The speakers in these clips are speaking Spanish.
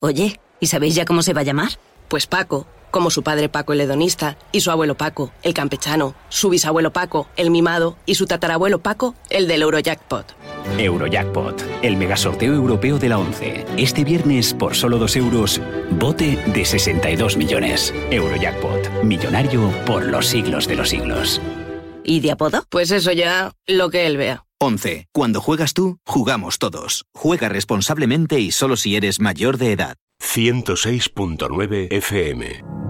Oye, ¿y sabéis ya cómo se va a llamar? Pues Paco, como su padre Paco el hedonista, y su abuelo Paco, el campechano, su bisabuelo Paco, el mimado, y su tatarabuelo Paco, el del Eurojackpot. Eurojackpot, el megasorteo europeo de la 11. Este viernes, por solo 2 euros, bote de 62 millones. Eurojackpot, millonario por los siglos de los siglos. ¿Y de apodo? Pues eso ya, lo que él vea. 11. Cuando juegas tú, jugamos todos. Juega responsablemente y solo si eres mayor de edad. 106.9 FM.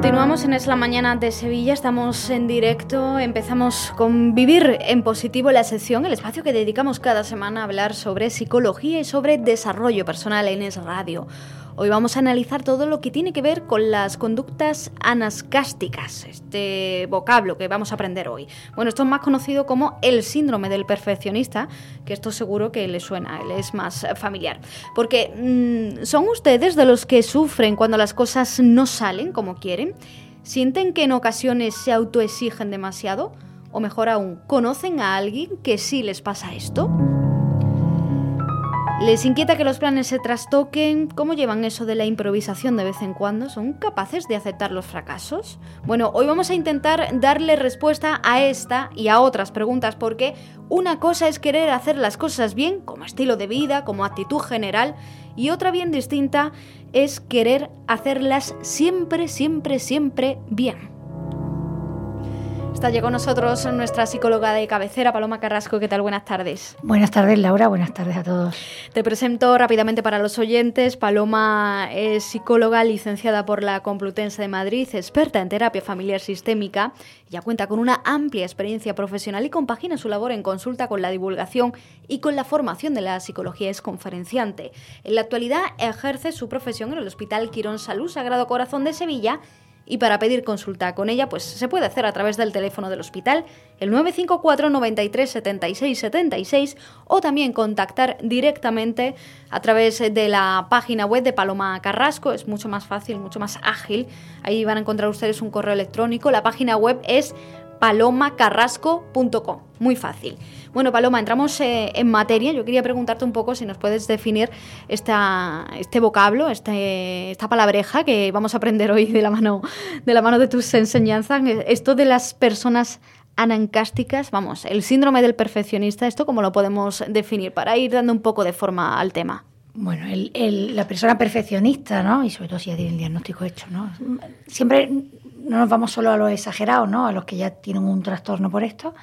Continuamos en Es la Mañana de Sevilla, estamos en directo, empezamos con Vivir en Positivo, la sección, el espacio que dedicamos cada semana a hablar sobre psicología y sobre desarrollo personal en Es Radio. Hoy vamos a analizar todo lo que tiene que ver con las conductas anascásticas, este vocablo que vamos a aprender hoy. Bueno, esto es más conocido como el síndrome del perfeccionista, que esto seguro que le suena, él es más familiar. Porque mm, son ustedes de los que sufren cuando las cosas no salen como quieren, sienten que en ocasiones se autoexigen demasiado, o mejor aún, conocen a alguien que sí les pasa esto. ¿Les inquieta que los planes se trastoquen? ¿Cómo llevan eso de la improvisación de vez en cuando? ¿Son capaces de aceptar los fracasos? Bueno, hoy vamos a intentar darle respuesta a esta y a otras preguntas porque una cosa es querer hacer las cosas bien, como estilo de vida, como actitud general, y otra bien distinta es querer hacerlas siempre, siempre, siempre bien. Está llegó con nosotros nuestra psicóloga de cabecera, Paloma Carrasco. ¿Qué tal? Buenas tardes. Buenas tardes, Laura. Buenas tardes a todos. Te presento rápidamente para los oyentes. Paloma es psicóloga licenciada por la Complutense de Madrid, experta en terapia familiar sistémica. Ya cuenta con una amplia experiencia profesional y compagina su labor en consulta con la divulgación y con la formación de la psicología. Es conferenciante. En la actualidad ejerce su profesión en el Hospital Quirón Salud Sagrado Corazón de Sevilla y para pedir consulta con ella pues se puede hacer a través del teléfono del hospital el 954 93 76 76 o también contactar directamente a través de la página web de Paloma Carrasco, es mucho más fácil, mucho más ágil. Ahí van a encontrar ustedes un correo electrónico, la página web es palomacarrasco.com, muy fácil. Bueno, Paloma, entramos eh, en materia. Yo quería preguntarte un poco si nos puedes definir esta, este vocablo, este, esta palabreja que vamos a aprender hoy de la, mano, de la mano de tus enseñanzas. Esto de las personas anancásticas, vamos, el síndrome del perfeccionista, ¿esto cómo lo podemos definir para ir dando un poco de forma al tema? Bueno, la persona perfeccionista, ¿no? Y sobre todo si ya tiene el diagnóstico hecho, ¿no? Siempre no nos vamos solo a los exagerados, ¿no? A los que ya tienen un trastorno por esto,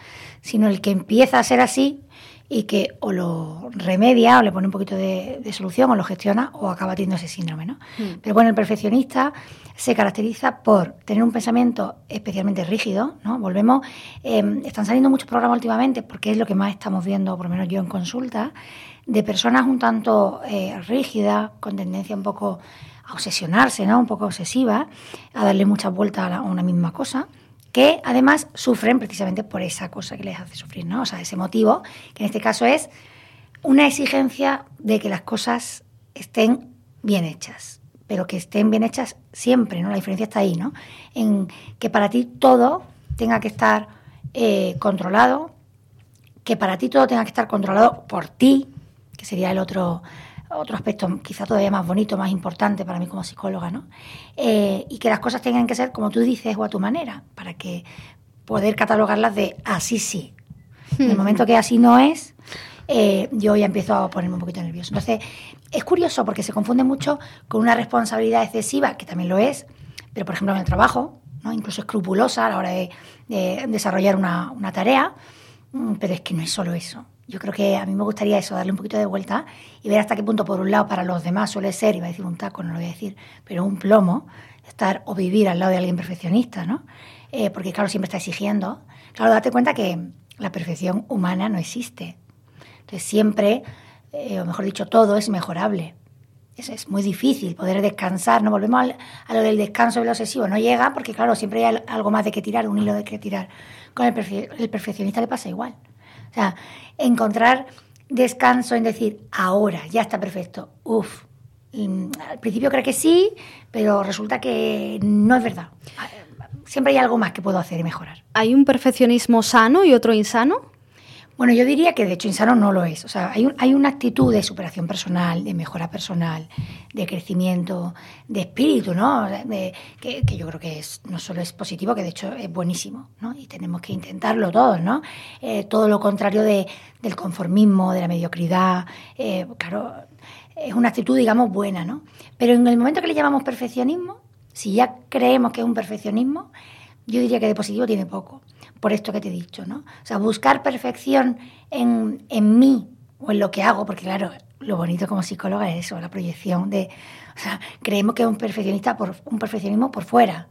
sino el que empieza a ser así y que o lo remedia o le pone un poquito de, solución o lo gestiona o acaba teniendo ese síndrome, ¿no? Hmm. Pero bueno, el perfeccionista se caracteriza por tener un pensamiento especialmente rígido, ¿no? Volvemos, em, están saliendo muchos programas últimamente porque es lo que más estamos viendo, por lo menos yo en consulta, de personas un tanto eh, rígidas, con tendencia un poco a obsesionarse, ¿no? Un poco obsesiva, a darle muchas vueltas a, una misma cosa que además sufren precisamente por esa cosa que les hace sufrir, ¿no? O sea, ese motivo, que en este caso es una exigencia de que las cosas estén bien hechas, pero que estén bien hechas siempre, ¿no? La diferencia está ahí, ¿no? En que para ti todo tenga que estar eh, controlado, que para ti todo tenga que estar controlado por ti, que sería el otro otro aspecto quizá todavía más bonito, más importante para mí como psicóloga, ¿no? Eh, y que las cosas tengan que ser como tú dices o a tu manera, para que poder catalogarlas de así sí. En el momento que así no es, eh, yo ya empiezo a ponerme un poquito nervioso. Entonces, es curioso porque se confunde mucho con una responsabilidad excesiva, que también lo es, pero por ejemplo en el trabajo, ¿no? incluso escrupulosa a la hora de, desarrollar una, una tarea, mm, pero es que no es solo eso. Yo creo que a mí me gustaría eso, darle un poquito de vuelta y ver hasta qué punto, por un lado, para los demás suele ser, iba a decir un taco, no lo voy a decir, pero un plomo, estar o vivir al lado de alguien perfeccionista, ¿no? Eh, porque, claro, siempre está exigiendo. Claro, date cuenta que la perfección humana no existe. Entonces, siempre, eh, o mejor dicho, todo es mejorable. Es, es muy difícil poder descansar, ¿no? Volvemos a lo del descanso del obsesivo. No llega porque, claro, siempre hay al- algo más de que tirar, un hilo de que tirar. Con el, perfe- el perfeccionista le pasa igual. O sea, encontrar descanso en decir, ahora, ya está perfecto. Uf. Mm, Al principio creo que sí, pero resulta que no es verdad. Siempre hay algo más que puedo hacer y mejorar. ¿Hay un perfeccionismo sano y otro insano? Bueno, yo diría que de hecho insano no lo es. O sea, hay, un- hay una actitud de superación personal, de mejora personal, de crecimiento, de espíritu, ¿no? Que yo creo que es, no solo es positivo, que de hecho es buenísimo, ¿no? Y tenemos que intentarlo todos, ¿no? Eh, todo lo contrario de, del conformismo, de la mediocridad. eh, claro, es una actitud, digamos, buena, ¿no? Pero en el momento que le llamamos perfeccionismo, si ya creemos que es un perfeccionismo, yo diría que de positivo tiene poco, por esto que te he dicho, ¿no? O sea, buscar perfección en, en mí o en lo que hago, porque claro, lo bonito como psicóloga es eso, la proyección de, o sea, creemos que es un perfeccionista por un perfeccionismo por fuera,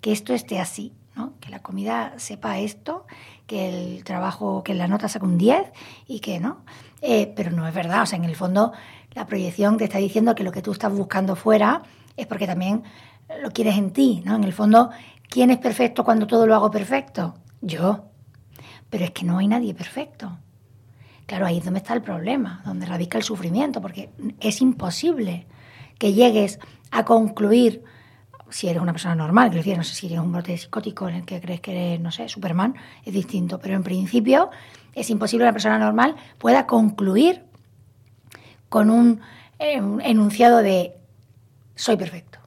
que esto esté así, ¿no? Que la comida sepa esto, que el trabajo, que la nota saca un 10 y que no. Eh, pero no es verdad, o sea, en el fondo la proyección te está diciendo que lo que tú estás buscando fuera es porque también lo quieres en ti, ¿no? En el fondo, ¿quién es perfecto cuando todo lo hago perfecto? Yo. Pero es que no hay nadie perfecto. Claro, ahí es donde está el problema, donde radica el sufrimiento, porque es imposible que llegues a concluir, si eres una persona normal, quiero decir, no sé si eres un brote psicótico en el que crees que eres, no sé, Superman, es distinto, pero en principio es imposible que una persona normal pueda concluir con un, eh, un enunciado de soy perfecto,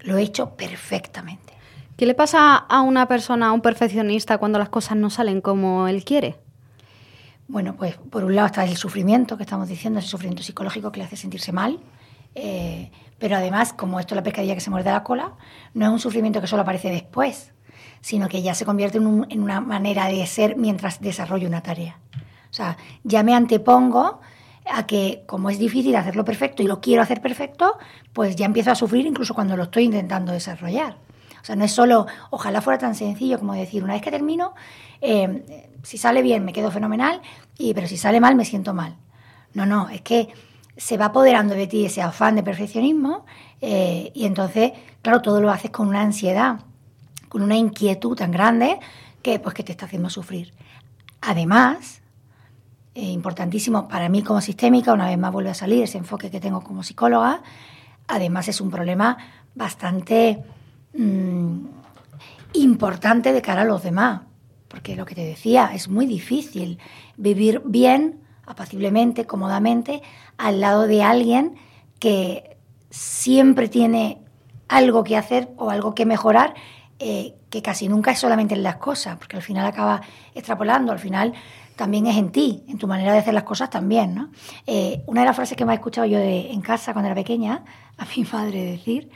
lo he hecho perfectamente. ¿Qué le pasa a una persona, a un perfeccionista, cuando las cosas no salen como él quiere? Bueno, pues por un lado está el sufrimiento que estamos diciendo, ese sufrimiento psicológico que le hace sentirse mal, eh, pero además, como esto es la pescadilla que se muerde la cola, no es un sufrimiento que solo aparece después, sino que ya se convierte en, un- en una manera de ser mientras desarrollo una tarea. O sea, ya me antepongo a que como es difícil hacerlo perfecto y lo quiero hacer perfecto, pues ya empiezo a sufrir incluso cuando lo estoy intentando desarrollar. Sea, no es solo, ojalá fuera tan sencillo como decir, una vez que termino, eh, si sale bien me quedo fenomenal, y, pero si sale mal me siento mal. No, no, es que se va apoderando de ti ese afán de perfeccionismo eh, y entonces, claro, todo lo haces con una ansiedad, con una inquietud tan grande que, pues, que te está haciendo sufrir. Además, eh, importantísimo para mí como sistémica, una vez más vuelve a salir ese enfoque que tengo como psicóloga, además es un problema bastante mm, importante de cara a los demás, porque lo que te decía, es muy difícil vivir bien, apaciblemente, cómodamente, al lado de alguien que siempre tiene algo que hacer o algo que mejorar, eh, que casi nunca es solamente en las cosas, porque al final acaba extrapolando, al final también es en ti, en tu manera de hacer las cosas también, ¿no? Eh, una de las frases que me he escuchado yo de, en casa cuando era pequeña, a mi madre decir,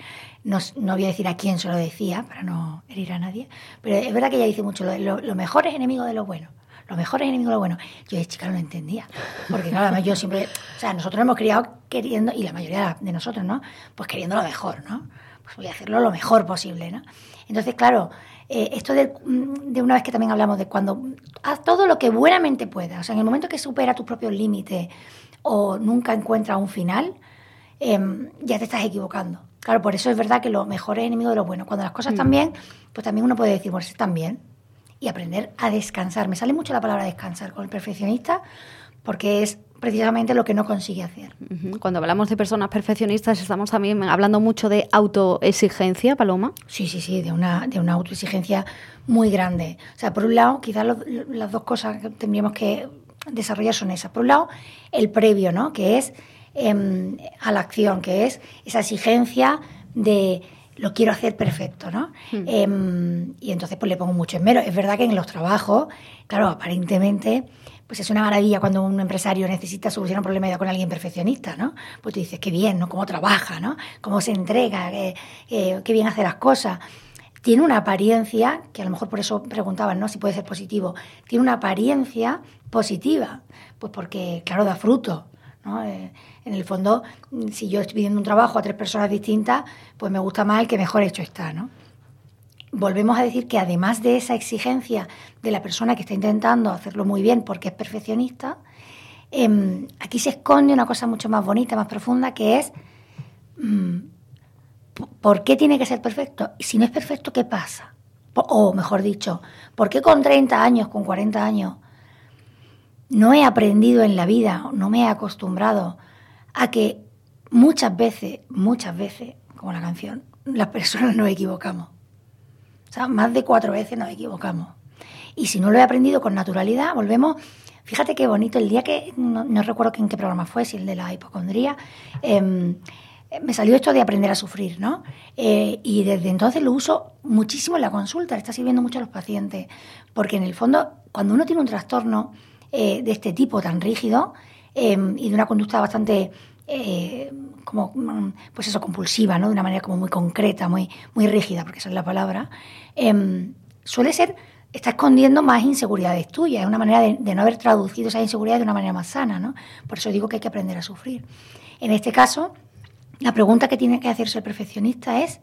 no, no voy a decir a quién se lo decía, para no herir a nadie, pero es verdad que ella dice mucho, lo, mejor es enemigo de lo bueno. Lo mejor es enemigo de lo bueno. Yo de chica no lo entendía. Porque claro, además yo siempre, o sea, nosotros nos hemos criado queriendo, y la mayoría de nosotros, ¿no? Pues queriendo lo mejor, ¿no? Pues voy a hacerlo lo mejor posible, ¿no? Entonces, claro, eh, esto de, de una vez que también hablamos de cuando haz todo lo que buenamente puedas, o sea, en el momento que supera tus propios límites o nunca encuentras un final, em, ya te estás equivocando. Claro, por eso es verdad que lo mejor es enemigo de lo bueno. Cuando las cosas están bien, pues también uno puede decir, bueno, si están bien, y aprender a descansar. Me sale mucho la palabra descansar con el perfeccionista porque es precisamente lo que no consigue hacer. Cuando hablamos de personas perfeccionistas, estamos también hablando mucho de autoexigencia, Paloma. Sí, sí, sí, de una, de una autoexigencia muy grande. O sea, por un lado, quizás las dos cosas que tendríamos que desarrollar son esas. Por un lado, el previo, ¿no? Que es em, a la acción, que es esa exigencia de lo quiero hacer perfecto, ¿no? Em, y entonces pues le pongo mucho esmero. Es verdad que en los trabajos, claro, aparentemente, pues es una maravilla cuando un empresario necesita solucionar un problema con alguien perfeccionista, ¿no? Pues tú dices, qué bien, ¿no? Cómo trabaja, ¿no? Cómo se entrega, qué bien hace las cosas. Tiene una apariencia, que a lo mejor por eso preguntaban, ¿no? Si puede ser positivo. Tiene una apariencia positiva, pues porque, claro, da fruto, Eh, en el fondo, mm, si yo estoy pidiendo un trabajo a tres personas distintas, pues me gusta más el que mejor hecho está, ¿no? Volvemos a decir que además de esa exigencia de la persona que está intentando hacerlo muy bien porque es perfeccionista, em, aquí se esconde una cosa mucho más bonita, más profunda, que es ¿por qué tiene que ser perfecto? Y si no es perfecto, ¿qué pasa? O mejor dicho, ¿por qué con 30 años, con 40 años, no he aprendido en la vida, no me he acostumbrado a que muchas veces, muchas veces, como la canción, las personas nos equivocamos? O sea, más de cuatro veces nos equivocamos. Y si no lo he aprendido con naturalidad, volvemos. Fíjate qué bonito, el día que, no, recuerdo en qué programa fue, si el de la hipocondría, em, me salió esto de aprender a sufrir, ¿no? Eh, y desde entonces lo uso muchísimo en la consulta, está sirviendo mucho a los pacientes, porque en el fondo, cuando uno tiene un trastorno eh, de este tipo tan rígido em, y de una conducta bastante eh, como pues eso compulsiva no de una manera como muy concreta muy muy rígida porque esa es la palabra em, suele ser está escondiendo más inseguridades tuyas, es una manera de, no haber traducido esa inseguridad de una manera más sana, ¿no? Por eso digo que hay que aprender a sufrir. En este caso, la pregunta que tiene que hacerse el perfeccionista es,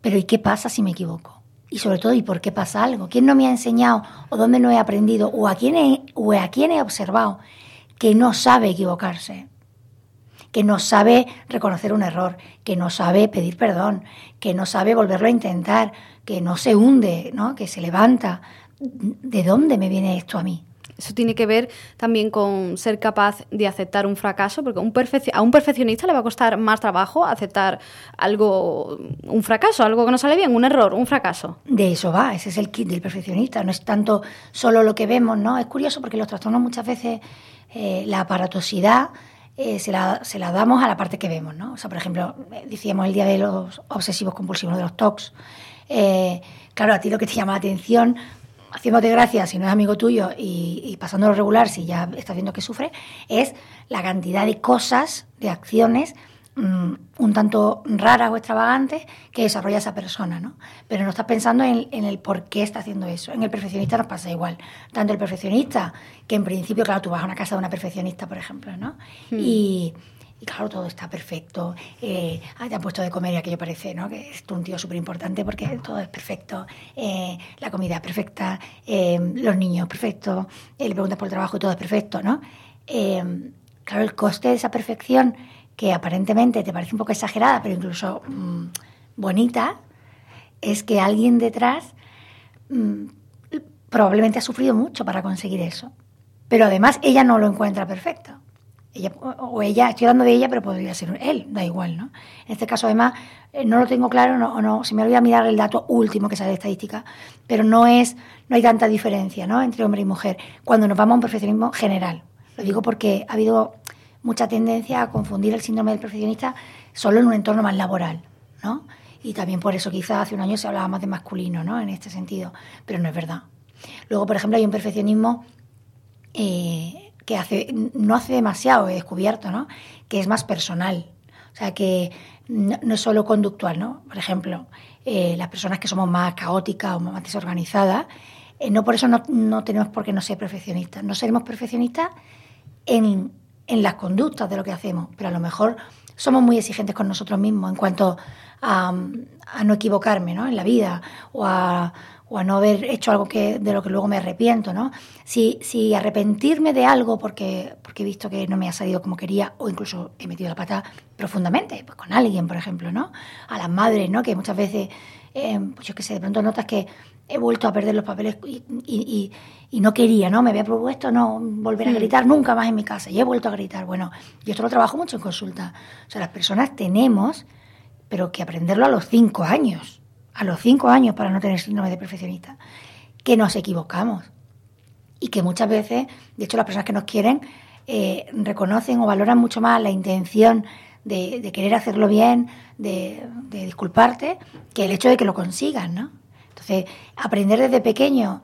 ¿pero y qué pasa si me equivoco? Y sobre todo, ¿y por qué pasa algo? ¿Quién no me ha enseñado o dónde no he aprendido o a quién he, o a quién he observado que no sabe equivocarse? que no sabe reconocer un error, que no sabe pedir perdón, que no sabe volverlo a intentar, que no se hunde, ¿no? que se levanta. ¿De dónde me viene esto a mí? Eso tiene que ver también con ser capaz de aceptar un fracaso, porque un a un perfeccionista le va a costar más trabajo aceptar algo, un fracaso, algo que no sale bien, un error, un fracaso. De eso va, ese es el kit del perfeccionista, no es tanto solo lo que vemos, ¿no? Es curioso porque los trastornos muchas veces, eh, la aparatosidad eh, se, la, se, la, damos a la parte que vemos, ¿no? O sea, por ejemplo, decíamos el día de los obsesivos compulsivos, de los TOCs. Eh, claro, a ti lo que te llama la atención, haciéndote gracia si no es amigo tuyo y, y pasándolo regular si ya estás viendo que sufre, es la cantidad de cosas, de acciones Mm, un tanto raras o extravagantes que desarrolla esa persona, ¿no? Pero no estás pensando en, el por qué está haciendo eso. En el perfeccionista nos pasa igual. Tanto el perfeccionista, que en principio, claro, tú vas a una casa de una perfeccionista, por ejemplo, ¿no? Hmm. Y, claro, todo está perfecto. Eh, ah, te han puesto de comer y aquello parece, ¿no? Que es un tío súper importante porque todo es perfecto. Eh, la comida es perfecta, eh, los niños perfectos, le preguntas por el trabajo y todo es perfecto, ¿no? claro, el coste de esa perfección que aparentemente te parece un poco exagerada, pero incluso mm, bonita, es que alguien detrás mm, probablemente ha sufrido mucho para conseguir eso. Pero además ella no lo encuentra perfecto. Ella, o ella, estoy hablando de ella, pero podría ser él, da igual, ¿no? En este caso, además, eh, no lo tengo claro, no, no, se me olvida mirar el dato último que sale de estadística, pero no es, no hay tanta diferencia, ¿no? Entre hombre y mujer, cuando nos vamos a un perfeccionismo general. Lo digo porque ha habido mucha tendencia a confundir el síndrome del perfeccionista solo en un entorno más laboral, ¿no? Y también por eso quizás hace un año se hablaba más de masculino, ¿no? En este sentido, pero no es verdad. Luego, por ejemplo, hay un perfeccionismo eh, que hace, no hace demasiado, he descubierto, ¿no? Que es más personal. O sea, que no, es solo conductual, ¿no? Por ejemplo, eh, las personas que somos más caóticas o más desorganizadas, eh, no por eso no, tenemos por qué no ser perfeccionistas. No seremos perfeccionistas en en las conductas de lo que hacemos, pero a lo mejor somos muy exigentes con nosotros mismos en cuanto a, no equivocarme ¿no? en la vida o a, no haber hecho algo que, de lo que luego me arrepiento. ¿no? Si, si arrepentirme de algo porque, porque he visto que no me ha salido como quería o incluso he metido la pata profundamente, pues con alguien, por ejemplo, ¿no? a las madres, ¿no? que muchas veces, eh, pues yo qué sé, de pronto notas que he vuelto a perder los papeles y, no quería, ¿no? Me había propuesto no volver a gritar nunca más en mi casa y he vuelto a gritar. Bueno, yo esto lo trabajo mucho en consulta. O sea, las personas tenemos, pero que aprenderlo a los cinco años, a los cinco años para no tener síndrome de perfeccionista, que nos equivocamos y que muchas veces, de hecho, las personas que nos quieren eh, reconocen o valoran mucho más la intención de, querer hacerlo bien, de, de disculparte, que el hecho de que lo consigan, ¿no? Entonces, aprender desde pequeño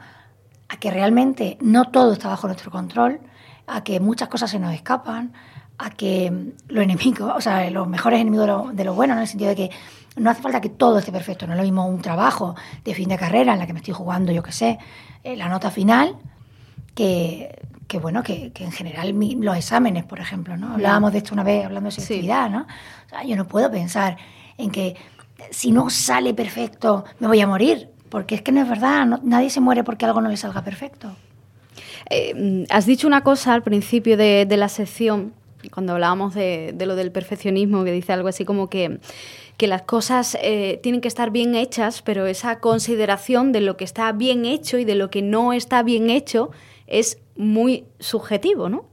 a que realmente no todo está bajo nuestro control, a que muchas cosas se nos escapan, a que los enemigos, o sea, los mejores enemigos de lo, de lo bueno, en el sentido de que no hace falta que todo esté perfecto, no es lo mismo un trabajo de fin de carrera en la que me estoy jugando, yo qué sé, eh, la nota final, que, bueno, que, en general los exámenes, por ejemplo, ¿no? Hablábamos de esto una vez hablando de selectividad, ¿no? O sea, yo no puedo pensar en que si no sale perfecto me voy a morir. Porque es que no es verdad, nadie se muere porque algo no le salga perfecto. Eh, has dicho una cosa al principio de, la sección, cuando hablábamos de, lo del perfeccionismo, que dice algo así como que, que las cosas eh, tienen que estar bien hechas, pero esa consideración de lo que está bien hecho y de lo que no está bien hecho es muy subjetivo, ¿no?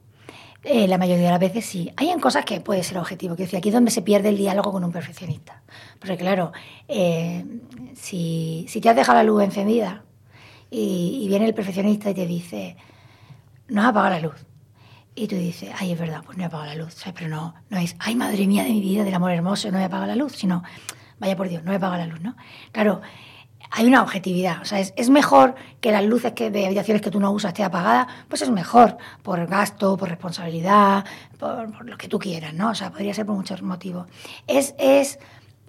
Eh, la mayoría de las veces sí. Hay en cosas que puede ser objetivo. Que decir, aquí es donde se pierde el diálogo con un perfeccionista. Porque claro, eh, si, si, te has dejado la luz encendida y, y, viene el perfeccionista y te dice, no has apagado la luz. Y tú dices, ay, es verdad, pues no he apagado la luz. ¿sabes? Pero no, no es, ay, madre mía de mi vida, del amor hermoso, no he apagado la luz, sino, vaya por Dios, no he apagado la luz, ¿no? Claro, hay una objetividad. O sea, es, es, mejor que las luces que de habitaciones que tú no usas esté apagada, pues es mejor por gasto, por responsabilidad, por, por, lo que tú quieras, ¿no? O sea, podría ser por muchos motivos. Es, es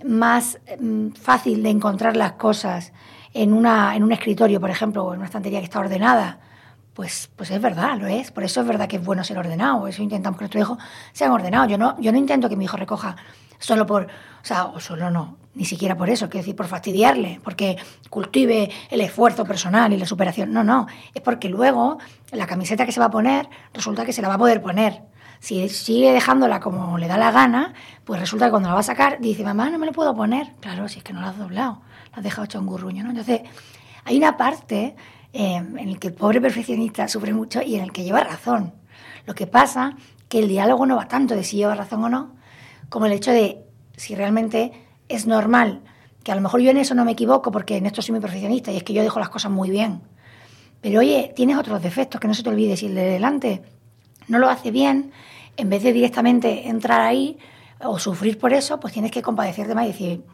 más mm, fácil de encontrar las cosas en, una, en un escritorio, por ejemplo, o en una estantería que está ordenada. Pues, pues es verdad, lo es. Por eso es verdad que es bueno ser ordenado. Eso intentamos que nuestros hijos sean ordenados. Yo no, yo no intento que mi hijo recoja solo por, o sea, o solo no, ni siquiera por eso, quiero decir, por fastidiarle, porque cultive el esfuerzo personal y la superación. No, no, es porque luego la camiseta que se va a poner resulta que se la va a poder poner. Si sigue dejándola como le da la gana, pues resulta que cuando la va a sacar dice, mamá, no me lo puedo poner. Claro, si es que no la has doblado, la has dejado hecho un gurruño, ¿no? Entonces, hay una parte eh, en la que el pobre perfeccionista sufre mucho y en el que lleva razón. Lo que pasa que el diálogo no va tanto de si lleva razón o no, como el hecho de si realmente es normal que a lo mejor yo en eso no me equivoco porque en esto soy muy perfeccionista y es que yo dejo las cosas muy bien. Pero oye, tienes otros defectos que no se te olvide. Si el de delante no lo hace bien, en vez de directamente entrar ahí o sufrir por eso, pues tienes que compadecerte más y decir,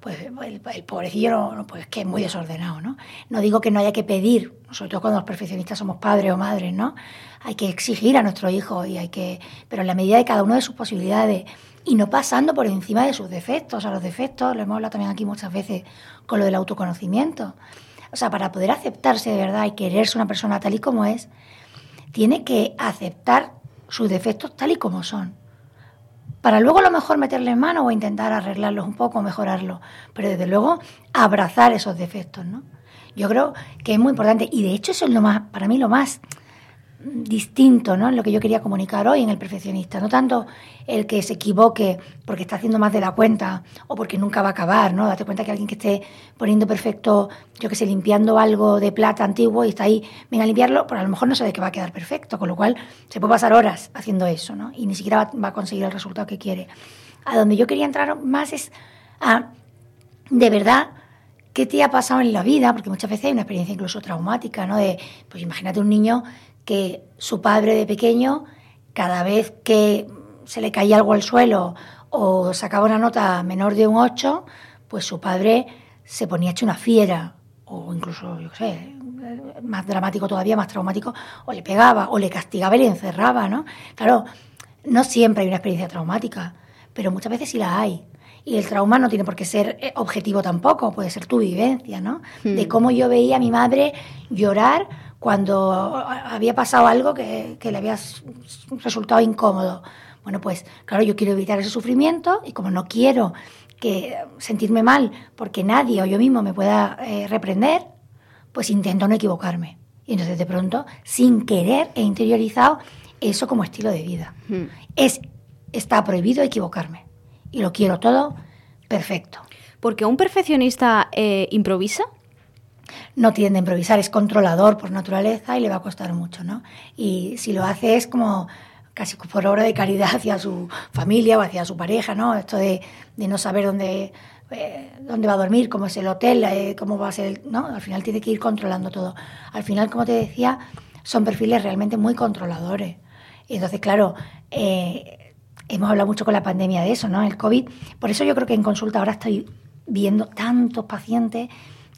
pues el, pobrecillo no, pues que es muy desordenado, ¿no? No digo que no haya que pedir, todo cuando los perfeccionistas somos padres o madres, ¿no? Hay que exigir a nuestro hijo y hay que, pero en la medida de cada uno de sus posibilidades y no pasando por encima de sus defectos. Sea, los defectos, lo hemos hablado también aquí muchas veces con lo del autoconocimiento. O sea, para poder aceptarse de verdad y quererse una persona tal y como es, tiene que aceptar sus defectos tal y como son. Para luego a lo mejor meterle en mano o intentar arreglarlos un poco, mejorarlos. Pero desde luego abrazar esos defectos, ¿no? Yo creo que es muy importante. Y de hecho eso es lo más, para mí lo más distinto ¿no? en lo que yo quería comunicar hoy en el perfeccionista. No tanto el que se equivoque porque está haciendo más de la cuenta o porque nunca va a acabar. ¿no? Date cuenta que alguien que esté poniendo perfecto, yo que sé, limpiando algo de plata antiguo y está ahí, venga a limpiarlo, pues a lo mejor no sabe que va a quedar perfecto. Con lo cual se puede pasar horas haciendo eso ¿no? y ni siquiera va, va a conseguir el resultado que quiere. A donde yo quería entrar más es a, de verdad, ¿qué te ha pasado en la vida? Porque muchas veces hay una experiencia incluso traumática, ¿no? De, pues imagínate un niño que su padre de pequeño, cada vez que se le caía algo al suelo o sacaba una nota menor de un 8, pues su padre se ponía hecho una fiera, o incluso, yo qué sé, más dramático todavía, más traumático, o le pegaba, o le castigaba y le encerraba, ¿no? Claro, no siempre hay una experiencia traumática, pero muchas veces sí la hay. Y el trauma no tiene por qué ser eh, objetivo tampoco, puede ser tu vivencia, ¿no? Hmm. De cómo yo veía a mi madre llorar cuando había pasado algo que, que, le había resultado incómodo. Bueno, pues claro, yo quiero evitar ese sufrimiento y como no quiero que sentirme mal porque nadie o yo mismo me pueda eh, reprender, pues intento no equivocarme. Y entonces de pronto, sin querer, he interiorizado eso como estilo de vida. Hmm. Es, está prohibido equivocarme. Y lo quiero todo perfecto. Porque un perfeccionista eh, improvisa no tiende a improvisar, es controlador por naturaleza y le va a costar mucho, ¿no? Y si lo hace es como casi por obra de caridad hacia su familia o hacia su pareja, ¿no? Esto de, no saber dónde, eh, dónde va a dormir, cómo es el hotel, eh, cómo va a ser, ¿no? Al final tiene que ir controlando todo. Al final, como te decía, son perfiles realmente muy controladores. Entonces, claro, eh, hemos hablado mucho con la pandemia de eso, ¿no? El COVID. Por eso yo creo que en consulta ahora estoy viendo tantos pacientes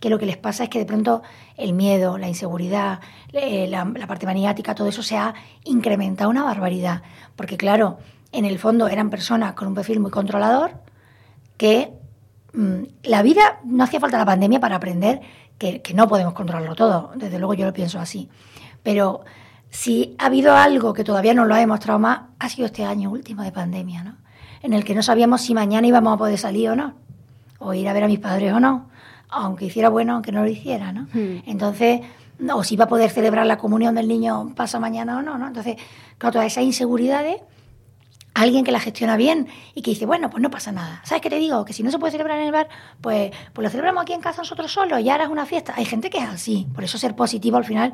que lo que les pasa es que de pronto el miedo, la inseguridad, eh, la, parte maniática, todo eso se ha incrementado una barbaridad. Porque claro, en el fondo eran personas con un perfil muy controlador que mmm, la vida no hacía falta la pandemia para aprender que, que no podemos controlarlo todo. Desde luego yo lo pienso así. Pero si ha habido algo que todavía no lo ha demostrado más, ha sido este año último de pandemia, ¿no? En el que no sabíamos si mañana íbamos a poder salir o no, o ir a ver a mis padres o no, aunque hiciera bueno, aunque no lo hiciera, ¿no? Hmm. Entonces, o si va a poder celebrar la comunión del niño pasa mañana o no, ¿no? Entonces, claro, todas esas inseguridades alguien que la gestiona bien y que dice, bueno, pues no pasa nada. ¿Sabes qué te digo? Que si no se puede celebrar en el bar, pues, pues lo celebramos aquí en casa nosotros solos y ahora es una fiesta. Hay gente que es así. Por eso ser positivo al final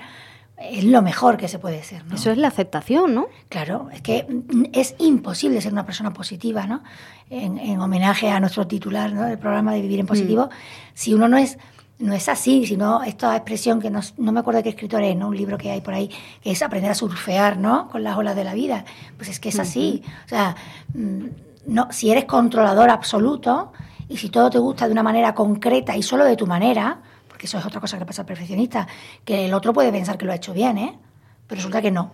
es lo mejor que se puede ser. ¿no? Eso es la aceptación, ¿no? Claro, es que es imposible ser una persona positiva, ¿no? En, homenaje a nuestro titular ¿no? del programa de Vivir en Positivo, mm. si uno no es no es así, sino esta expresión que no, no, me acuerdo de qué escritor es, ¿no? Un libro que hay por ahí, que es aprender a surfear, ¿no? Con las olas de la vida. Pues es que es así. O sea, mm, no, si eres controlador absoluto y si todo te gusta de una manera concreta y solo de tu manera, porque eso es otra cosa que pasa al perfeccionista, que el otro puede pensar que lo ha hecho bien, ¿eh? Pero resulta que no.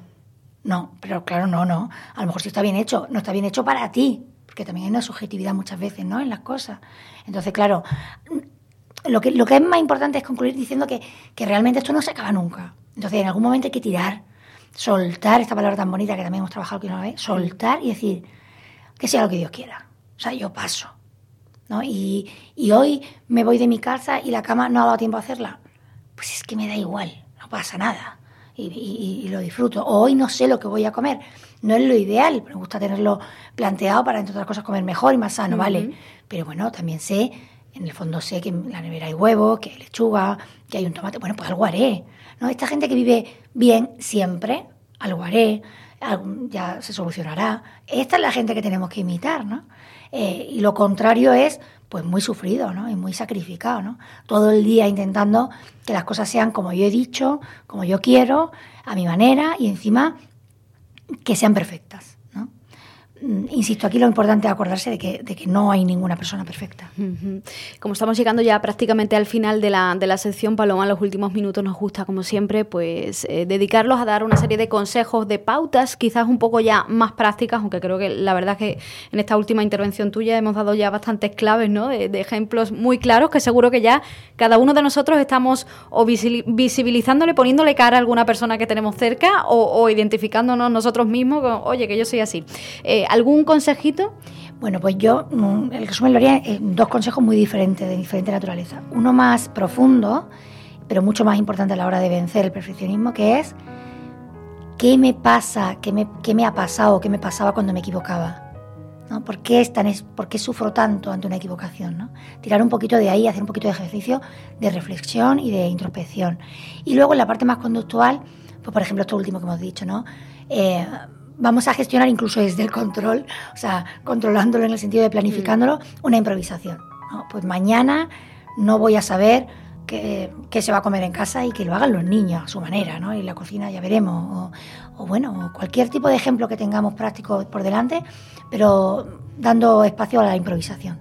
No, pero claro, no, no. A lo mejor sí está bien hecho, no está bien hecho para ti, porque también hay una subjetividad muchas veces, ¿no? En las cosas. Entonces, claro, lo que, lo que es más importante es concluir diciendo que, que realmente esto no se acaba nunca. Entonces, en algún momento hay que tirar, soltar esta palabra tan bonita que también hemos trabajado aquí una vez, soltar y decir que sea lo que Dios quiera. O sea, yo paso. ¿No? Y, y hoy me voy de mi casa y la cama no ha dado tiempo a hacerla. Pues es que me da igual, no pasa nada. Y, y, lo disfruto. O hoy no sé lo que voy a comer. No es lo ideal, me gusta tenerlo planteado para, entre otras cosas, comer mejor y más sano, ¿vale? Pero bueno, también sé en el fondo sé que en la nevera hay huevos, que hay lechuga, que hay un tomate. Bueno, pues algo haré. ¿no? Esta gente que vive bien siempre, algo haré, ya se solucionará. Esta es la gente que tenemos que imitar, ¿no? Eh, y lo contrario es, pues, muy sufrido, ¿no? Y muy sacrificado, ¿no? Todo el día intentando que las cosas sean como yo he dicho, como yo quiero, a mi manera, y encima que sean perfectas. Mm, insisto, aquí lo importante es acordarse de que, de que no hay ninguna persona perfecta. Como estamos llegando ya prácticamente al final de la, de la sección, Paloma, los últimos minutos nos gusta, como siempre, pues eh, dedicarlos a dar una serie de consejos, de pautas, quizás un poco ya más prácticas, aunque creo que la verdad es que en esta última intervención tuya hemos dado ya bastantes claves, ¿no? De, ejemplos muy claros que seguro que ya cada uno de nosotros estamos o visibilizándole, poniéndole cara a alguna persona que tenemos cerca o, identificándonos nosotros mismos, oye, que yo soy así. Eh, ¿Algún consejito? Bueno, pues yo mm, el resumen lo haría en dos consejos muy diferentes, de diferente naturaleza. Uno más profundo, pero mucho más importante a la hora de vencer el perfeccionismo, que es qué me pasa, qué me, qué me ha pasado, qué me pasaba cuando me equivocaba. ¿no? ¿Por, qué es tan, ¿Por qué sufro tanto ante una equivocación? ¿no? Tirar un poquito de ahí, hacer un poquito de ejercicio de reflexión y de introspección. Y luego en la parte más conductual, pues por ejemplo esto último que hemos dicho, ¿no? Eh, vamos a gestionar incluso desde el control, o sea, controlándolo en el sentido de planificándolo, una improvisación. Pues mañana no voy a saber qué, se va a comer en casa y que lo hagan los niños a su manera, ¿no? Y la cocina ya veremos. O, o bueno, cualquier tipo de ejemplo que tengamos práctico por delante, pero dando espacio a la improvisación.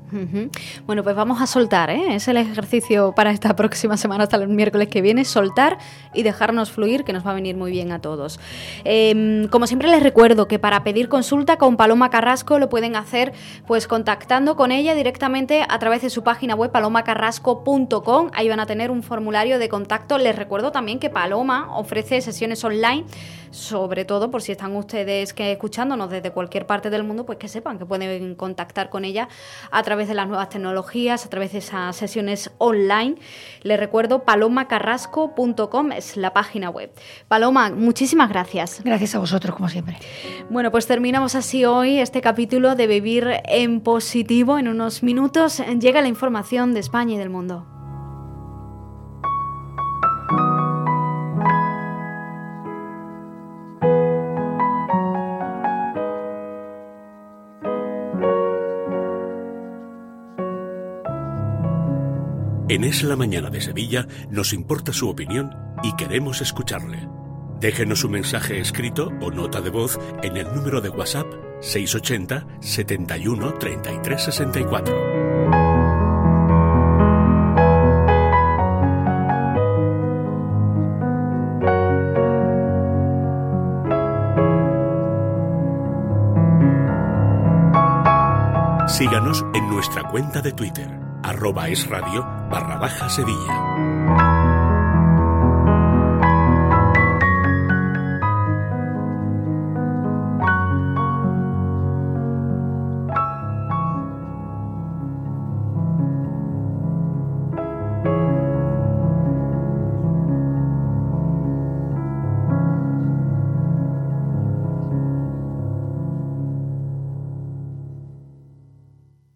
Bueno, pues vamos a soltar, ¿eh? es el ejercicio para esta próxima semana hasta el miércoles que viene, soltar y dejarnos fluir, que nos va a venir muy bien a todos. Em, como siempre les recuerdo que para pedir consulta con Paloma Carrasco lo pueden hacer pues contactando con ella directamente a través de su página web palomacarrasco.com, ahí van a tener un formulario de contacto. Les recuerdo también que Paloma ofrece sesiones online, sobre todo por si están ustedes que escuchándonos desde cualquier parte del mundo, pues que sepan que pueden contactar con ella a través de las nuevas tecnologías, a través de esas sesiones online. Le recuerdo palomacarrasco.com es la página web. Paloma, muchísimas gracias. Gracias a vosotros, como siempre. Bueno, pues terminamos así hoy este capítulo de Vivir en Positivo. En unos minutos llega la información de España y del mundo. En Es la Mañana de Sevilla nos importa su opinión y queremos escucharle. Déjenos un mensaje escrito o nota de voz en el número de WhatsApp 680 71 33 64. Síganos en nuestra cuenta de Twitter arroba es barra baja Sevilla.